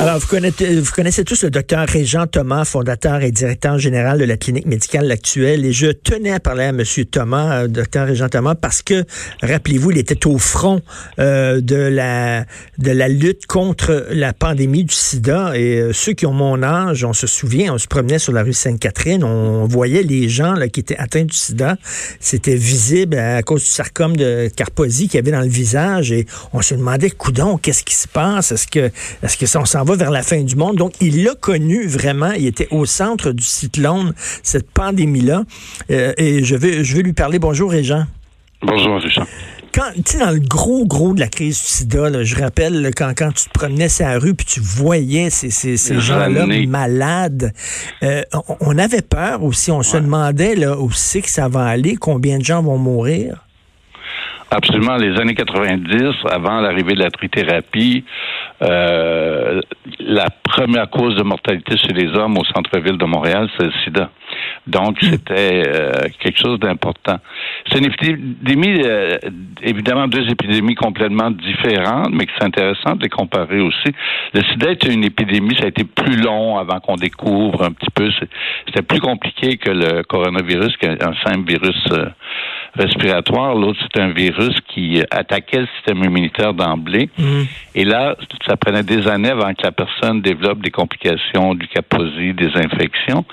Alors, vous connaissez, vous connaissez tous le docteur Régent Thomas, fondateur et directeur général de la clinique médicale actuelle. Et je tenais à parler à M. Thomas, euh, docteur Régent Thomas, parce que, rappelez-vous, il était au front euh, de, la, de la lutte contre la pandémie du sida. Et euh, ceux qui ont mon âge, on se souvient, on se promenait sur la rue Sainte-Catherine, on voyait les gens là, qui étaient atteints du sida. C'était visible à cause du sarcome de Carposie qu'il y avait dans le visage. Et on se demandait, coudon, qu'est-ce qui se passe? Est-ce que, est-ce que ça, on s'en va vers la fin du monde. Donc, il l'a connu vraiment. Il était au centre du cyclone, cette pandémie-là. Euh, et je vais, je vais lui parler. Bonjour, Régent. Bonjour, Richard. Quand, tu sais, dans le gros, gros de la crise du sida, je rappelle quand, quand tu te promenais sur la rue puis tu voyais ces, ces, ces gens-là malades, euh, on, avait peur aussi. On se demandait là, où c'est que ça va aller, combien de gens vont mourir. Absolument. Les années 90, avant l'arrivée de la trithérapie, euh, la première cause de mortalité chez les hommes au centre-ville de Montréal, c'est le sida. Donc, hmm. c'était euh, quelque chose d'important. C'est une épidémie, euh, évidemment, deux épidémies complètement différentes, mais que c'est intéressant de les comparer aussi. Le sida était une épidémie, ça a été plus long avant qu'on découvre un petit peu. C'était plus compliqué que le coronavirus, qui est un simple virus respiratoire. L'autre, c'est un virus qui attaquait le système immunitaire d'emblée. Hmm. Et là, ça prenait des années avant que la personne développe des complications du caposie, des infections.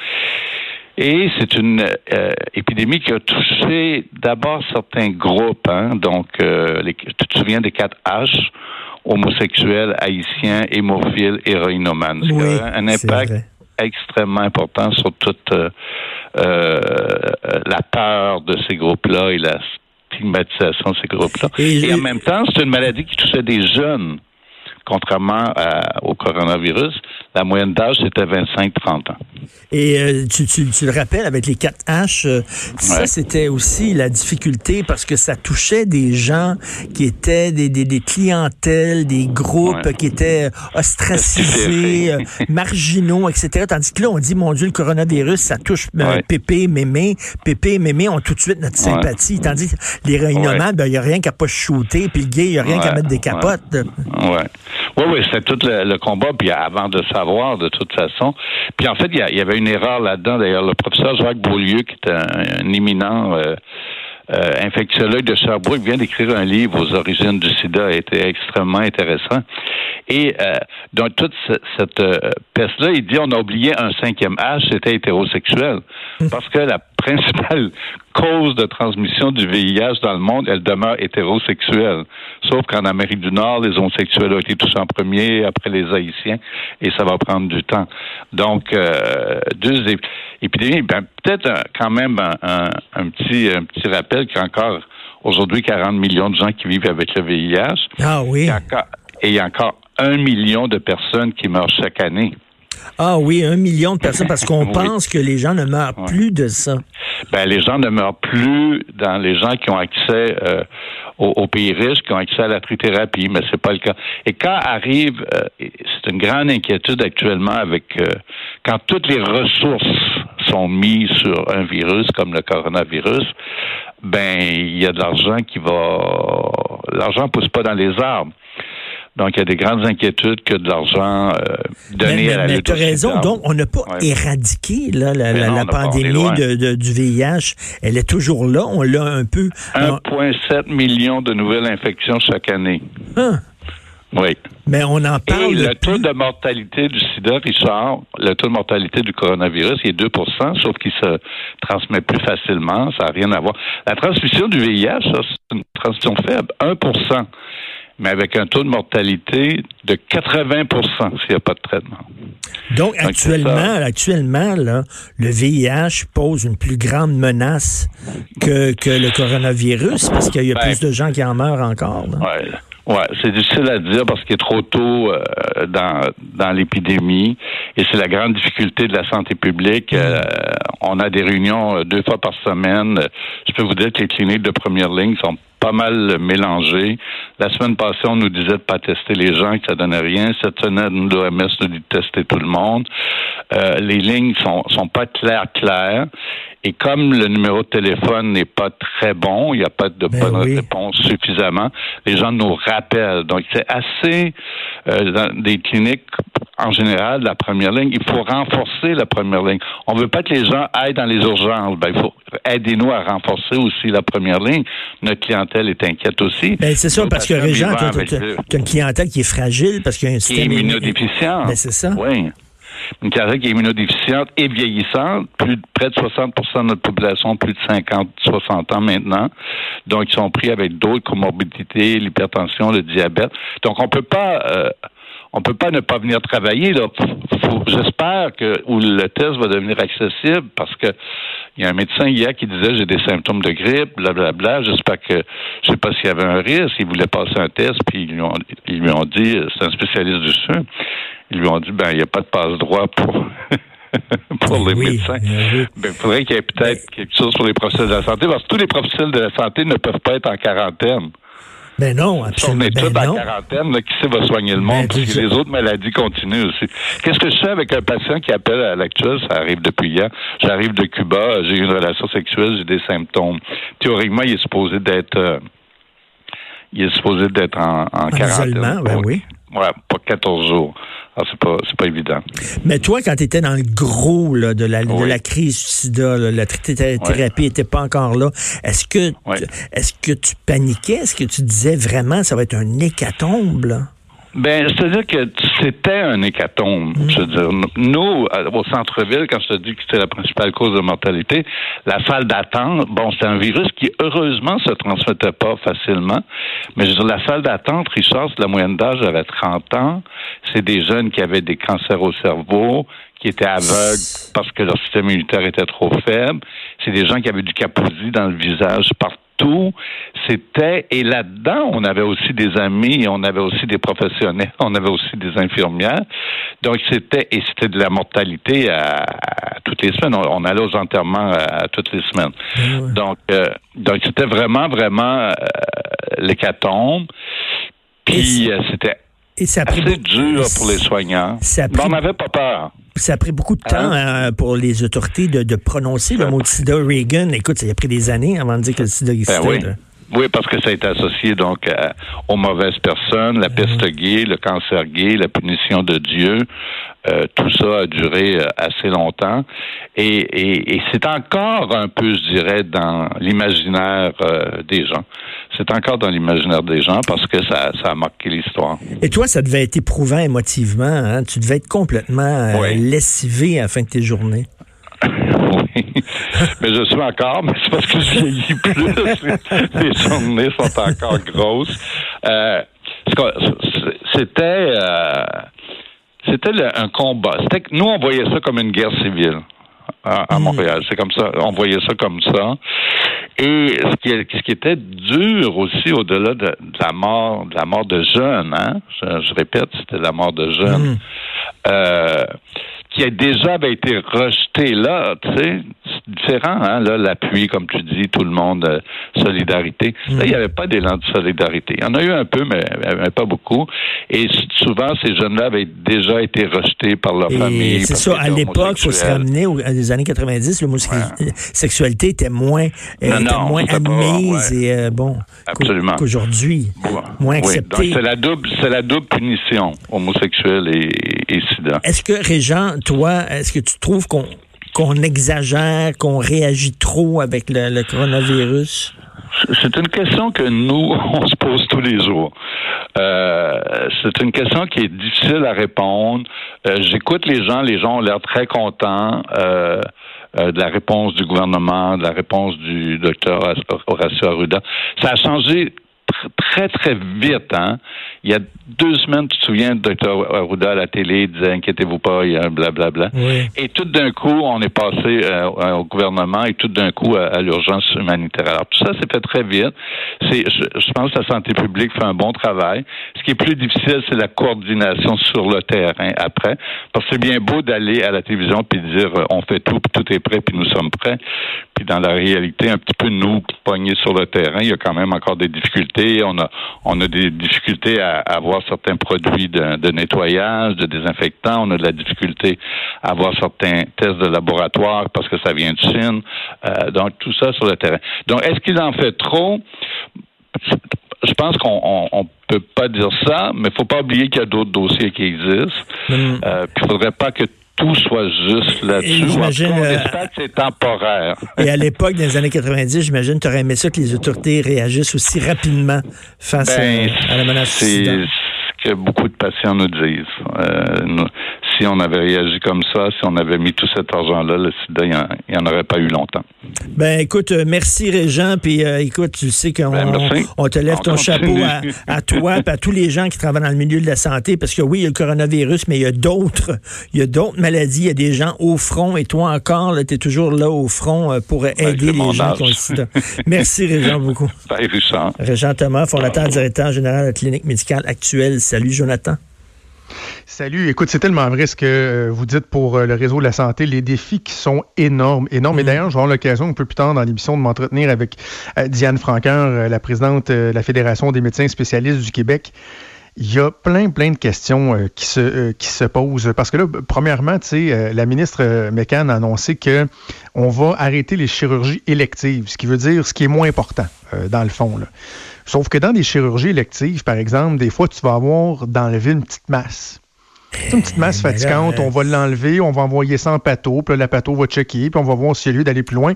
Et c'est une euh, épidémie qui a touché d'abord certains groupes. Hein, donc, euh, les, tu te souviens des 4 H? Homosexuels, haïtiens, hémophiles, héroïnomanes. Oui, un impact extrêmement important sur toute euh, la peur de ces groupes-là et la stigmatisation de ces groupes-là. et en même temps, c'est une maladie qui touchait des jeunes contrairement au coronavirus, la moyenne d'âge, c'était 25-30 ans. Et euh, tu, le rappelles, avec les 4 H, euh, ça, c'était aussi la difficulté parce que ça touchait des gens qui étaient des, des, clientèles, des groupes qui étaient ostracisés, euh, marginaux, etc. Tandis que là, on dit, mon Dieu, le coronavirus, ça touche Pépé, Mémé. Pépé et Mémé ont tout de suite notre sympathie. Tandis que les réunions, ben, il n'y a rien qu'à pas shooter, puis le gay, il n'y a rien qu'à mettre des capotes. Oui, oui, c'était tout le, combat, puis avant de savoir, de toute façon. Puis en fait, il y, avait une erreur là-dedans. D'ailleurs, le professeur Jacques Beaulieu, qui est un, éminent euh, euh, infectiologue de Sherbrooke, vient d'écrire un livre aux origines du sida, été extrêmement intéressant. Et euh, dans toute cette euh, peste-là, il dit on a oublié un cinquième H, c'était hétérosexuel. Hum. Parce que la principale cause de transmission du VIH dans le monde, elle demeure hétérosexuelle. Sauf qu'en Amérique du Nord, les homosexuels ont été touchés en premier, après les Haïtiens, et ça va prendre du temps. Donc, euh, deux épidémies, ben, peut-être quand même un, petit, un petit rappel qu'il y a encore aujourd'hui 40 millions de gens qui vivent avec le VIH. Ah oui. et il y a encore un million de personnes qui meurent chaque année. Ah oui, un million de personnes, parce qu'on pense que les gens ne meurent plus de ça. Ben, les gens ne meurent plus dans les gens qui ont accès euh, aux, pays riches, qui ont accès à la trithérapie, mais c'est pas le cas. Et quand arrive, euh, c'est une grande inquiétude actuellement avec euh, quand toutes les ressources sont mises sur un virus comme le coronavirus, ben il y a de l'argent qui va, l'argent pousse pas dans les arbres. Donc, il y a des grandes inquiétudes que de l'argent euh, donné à la mais tu as raison. Donc, on n'a pas éradiqué la, pandémie du VIH. Elle est toujours là. On l'a un peu. 1,7 million de nouvelles infections chaque année. Hein? Oui. Mais on en parle. Et le taux de mortalité du sida, Richard, le taux de mortalité du coronavirus, il est 2% sauf qu'il se transmet plus facilement. Ça n'a rien à voir. La transmission du VIH, c'est une transmission faible, 1 mais avec un taux de mortalité de 80% s'il n'y a pas de traitement. Donc, actuellement, actuellement là, le VIH pose une plus grande menace que, que le coronavirus parce qu'il y a ben, plus de gens qui en meurent encore. Oui, ouais, c'est difficile à dire parce qu'il est trop tôt euh, dans, dans l'épidémie. Et c'est la grande difficulté de la santé publique. Euh, on a des réunions deux fois par semaine. Je peux vous dire que les cliniques de première ligne sont pas mal mélangées. La semaine passée, on nous disait de pas tester les gens, que ça donnait rien. Cette semaine, l'OMS nous dit de tester tout le monde. Euh, les lignes sont, sont pas claires, claires. Et comme le numéro de téléphone n'est pas très bon, il n'y a pas de Ben bonne oui. réponse suffisamment, les gens nous rappellent. Donc, c'est assez, euh, dans des cliniques, en général, la première ligne, il faut renforcer la première ligne. On veut pas que les gens aillent dans les urgences. Ben, il faut aider-nous à renforcer aussi la première ligne. Notre clientèle est inquiète aussi. Ben, c'est ça, Nos parce que Régent, le- t'as une clientèle qui est fragile parce qu'il y a un qui est système immunodéficient. Ben, c'est ça. Oui. Une est immunodéficiente et vieillissante. Plus de, près de 60 de notre population, plus de 50, 60 ans maintenant. Donc, ils sont pris avec d'autres comorbidités, l'hypertension, le diabète. Donc, on peut pas, euh, on peut pas ne pas venir travailler, là. J'espère que, où le test va devenir accessible parce que il y a un médecin hier qui disait j'ai des symptômes de grippe, blablabla. J'espère que je sais pas s'il y avait un risque. Il voulait passer un test, puis ils lui ont, ils lui ont dit, c'est un spécialiste du sein. Ils lui ont dit ben il n'y a pas de passe droit pour pour les Oui, médecins. oui. Ben, il faudrait qu'il y ait peut-être quelque chose pour les professionnels de la santé, parce que tous les professionnels de la santé ne peuvent pas être en quarantaine. Ben non, Si on absolument. est tous Ben en quarantaine, là, qui sait va soigner le monde? Ben, parce que les autres maladies continuent aussi. Qu'est-ce que je fais avec un patient qui appelle à l'actuel? Ça arrive depuis hier. J'arrive de Cuba, j'ai eu une relation sexuelle, j'ai des symptômes. Théoriquement, il est supposé d'être euh, il est supposé d'être en, en, quarantaine. isolement, ben oui. Ouais, pas 14 jours. Alors, c'est pas, c'est pas évident. Mais toi, quand tu étais dans le gros là, de, la, de la crise du sida, là, la thé- thérapie n'était pas encore là, est-ce que, Oui. est-ce que tu paniquais? Est-ce que tu disais vraiment ça va être un hécatombe? Là? Ben, c'est-à-dire que c'était un hécatombe. Je veux dire, nous, à- au centre-ville, quand je te dis que c'était la principale cause de mortalité, la salle d'attente, bon, c'est un virus qui, heureusement, se transmettait pas facilement. Mais je veux dire, la salle d'attente, Richard, c'est la moyenne d'âge avait 30 ans. C'est des jeunes qui avaient des cancers au cerveau, qui étaient aveugles parce que leur système immunitaire était trop faible. C'est des gens qui avaient du kaposi dans le visage partout. C'était, et là-dedans, on avait aussi des amis, on avait aussi des professionnels, on avait aussi des infirmières. Donc, c'était, et c'était de la mortalité à, à toutes les semaines. On, on allait aux enterrements à, à toutes les semaines. Ouais. Donc, euh, donc c'était vraiment, vraiment euh, l'hécatombe. Puis, euh, c'était Et ça a pris, assez dur pour les soignants. Ça a Mais on pris- n'avait pas peur. ça a pris beaucoup de temps euh, pour les autorités de, de prononcer le mot de sida. Reagan, écoute, ça a pris des années avant de dire que le sida existait. Ben oui. Oui, parce que ça a été associé donc à- aux mauvaises personnes, la peste gay, le cancer gay, la punition de Dieu. Euh, tout ça a duré euh, assez longtemps. Et, et, et c'est encore un peu, je dirais, dans l'imaginaire euh, des gens. C'est encore dans l'imaginaire des gens parce que ça, ça a marqué l'histoire. Et toi, ça devait être éprouvant émotivement. Hein? Tu devais être complètement Oui. lessivé à la fin de tes journées. Oui. Mais je suis encore, mais c'est parce que je vieillis plus. Les journées sont encore grosses. Euh, c'était euh, c'était un combat. C'était nous, on voyait ça comme une guerre civile à, à Montréal. C'est comme ça. On voyait ça comme ça. Et ce qui, ce qui était dur aussi, au-delà de, de la mort, de la mort de jeunes, hein, je, je répète, c'était la mort de jeunes, euh, qui a déjà avait été rejeté là, tu sais, c'est différent, hein, là, l'appui, comme tu dis, tout le monde, euh, solidarité. Là, il n'y avait pas d'élan de solidarité. Il y en a eu un peu, mais, mais pas beaucoup. Et souvent, ces jeunes-là avaient déjà été rejetés par leur famille. Et c'est parce ça, à l'époque, il faut se ramener aux, aux années 90, l'homosexualité était moins, euh, Non, était non, moins pas- admise ouais. et euh, bon, qu'aujourd'hui, moins Oui, accepté. donc c'est la double, c'est la double punition, homosexuel et, et sida. Est-ce que, Régent, toi, est-ce que tu trouves qu'on qu'on exagère, qu'on réagit trop avec le, le coronavirus? C'est une question que nous, on se pose tous les jours. Euh, c'est une question qui est difficile à répondre. Euh, J'écoute les gens, les gens ont l'air très contents euh, de la réponse du gouvernement, de la réponse du docteur Horacio Arruda. Ça a changé très, très vite. Hein? Il y a deux semaines, tu te souviens, le docteur Arruda à la télé disait inquiétez-vous pas, il y a blablabla. Et tout d'un coup, on est passé euh, au gouvernement et tout d'un coup à, l'urgence humanitaire. Alors tout ça s'est fait très vite. C'est, je, pense que la santé publique fait un bon travail. Ce qui est plus difficile, c'est la coordination sur le terrain après. Parce que c'est bien beau d'aller à la télévision puis dire euh, on fait tout, puis tout est prêt, puis nous sommes prêts. Puis dans la réalité, un petit peu nous pognés sur le terrain, il y a quand même encore des difficultés. On a on a des difficultés à, avoir certains produits de, nettoyage, de désinfectants. On a de la difficulté à avoir certains tests de laboratoire parce que ça vient de Chine. Euh, donc tout ça sur le terrain. Donc est-ce qu'il en fait trop? je pense qu'on on, peut pas dire ça, mais il faut pas oublier qu'il y a d'autres dossiers qui existent. Mm. Euh, il faudrait pas que tout soit juste là-dessus. J'imagine. Euh, c'est temporaire. Et à l'époque, dans les années 90, j'imagine, tu aurais aimé ça que les autorités réagissent aussi rapidement face ben, à, la menace. C'est ce que beaucoup de patients nous disent. Euh, si on avait réagi comme ça, si on avait mis tout cet argent-là, le sida, il n'y en, aurait pas eu longtemps. Ben écoute, euh, merci Régent, puis euh, écoute, tu sais qu'on ben, on te lève ton chapeau à, toi et à tous les gens qui travaillent dans le milieu de la santé, parce que oui, il y a le coronavirus, mais il y a d'autres, il y a d'autres maladies, il y a des gens au front, et toi encore, tu es toujours là au front euh, pour ben, aider les gens qui ont le sida. Merci Régent beaucoup. Ben. Régent Thomas, fondateur, directeur général de la clinique médicale actuelle. Salut Jonathan. Salut. Écoute, c'est tellement vrai ce que euh, vous dites pour euh, le réseau de la santé. Les défis qui sont énormes, énormes. Et mm. d'ailleurs, je vais avoir l'occasion un peu plus tard dans l'émission de m'entretenir avec euh, Diane Franqueur, la présidente de la Fédération des médecins spécialistes du Québec. Il y a plein, plein de questions qui, se, qui se posent. Parce que là, premièrement, tu sais, la ministre McCann a annoncé que on va arrêter les chirurgies électives, ce qui veut dire ce qui est moins important, dans le fond. Là. Sauf que dans des chirurgies électives, par exemple, des fois, tu vas avoir d'enlever une petite masse. C'est une petite masse ben fatigante, on va l'enlever, on va envoyer ça en pâteau, puis là, la pâteau va checker, puis on va voir s'il y a lieu d'aller plus loin.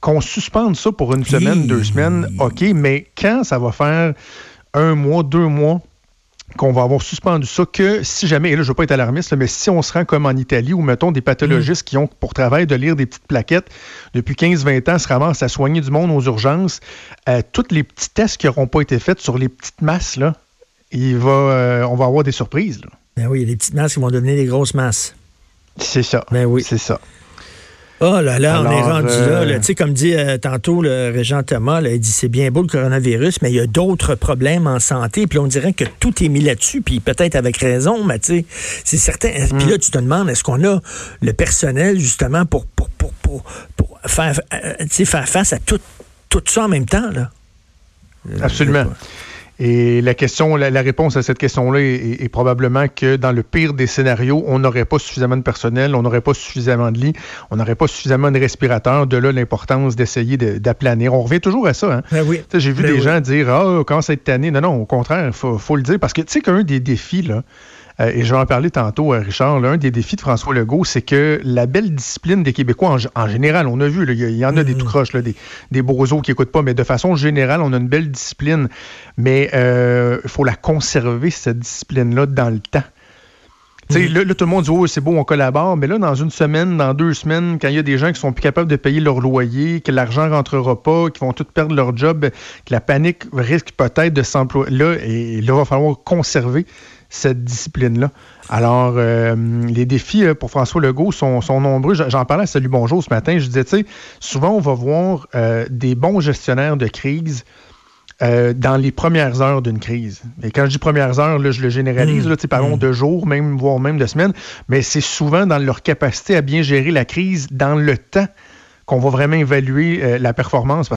Qu'on suspende ça pour une semaine, deux semaines, OK, mais quand ça va faire un mois, deux mois, qu'on va avoir suspendu ça que si jamais, et là je ne veux pas être alarmiste, mais si on se rend comme en Italie où mettons des pathologistes qui ont pour travail de lire des petites plaquettes depuis 15-20 ans se ramassent à soigner du monde aux urgences, euh, tous les petits tests qui n'auront pas été faits sur les petites masses, là, il va, euh, on va avoir des surprises. Là. Ben oui, les petites masses qui vont devenir des grosses masses. C'est ça. Ben oui. C'est ça. Oh là là, on est rendu là. Euh, tu sais, comme dit euh, tantôt le régent Thomas, il dit c'est bien beau le coronavirus, mais il y a d'autres problèmes en santé. Puis on dirait que tout est mis là-dessus, puis peut-être avec raison, mais tu sais, c'est certain. Puis là, mm. tu te demandes, est-ce qu'on a le personnel justement pour, pour, pour, pour, faire, euh, faire face à tout, tout ça en même temps? Là? Absolument. Et la question, la, réponse à cette question-là est, probablement que dans le pire des scénarios, on n'aurait pas suffisamment de personnel, on n'aurait pas suffisamment de lits, on n'aurait pas suffisamment de respirateurs. De là, l'importance d'essayer d'aplanir. On revient toujours à ça. Hein? Ben oui. J'ai vu ben des gens dire Ah, comment ça être tanné. Non, non, au contraire, il faut, faut, le dire. Parce que tu sais qu'un des défis, là, euh, et je vais en parler tantôt, Richard. L'un des défis de François Legault, c'est que la belle discipline des Québécois, en, général, on a vu, il y, en a des mm-hmm. tout croches, des, des qui n'écoutent pas, mais de façon générale, on a une belle discipline. Mais il euh, faut la conserver, cette discipline-là, dans le temps. Mm-hmm. Là, tout le monde dit Oh, c'est beau, on collabore, mais là, dans une semaine, dans deux semaines, quand il y a des gens qui sont plus capables de payer leur loyer, que l'argent ne rentrera pas, qui vont tout perdre leur job, que la panique risque peut-être de s'employer. Là, et là, il va falloir conserver cette discipline-là. Alors, euh, les défis euh, pour François Legault sont, nombreux. J'en parlais à Salut Bonjour ce matin. Je disais, tu sais, souvent on va voir euh, des bons gestionnaires de crise dans les premières heures d'une crise. Et quand je dis premières heures, là, je le généralise, mmh. là, parlons mmh. de jours, même, voire même de semaines, mais c'est souvent dans leur capacité à bien gérer la crise dans le temps qu'on va vraiment évaluer la performance.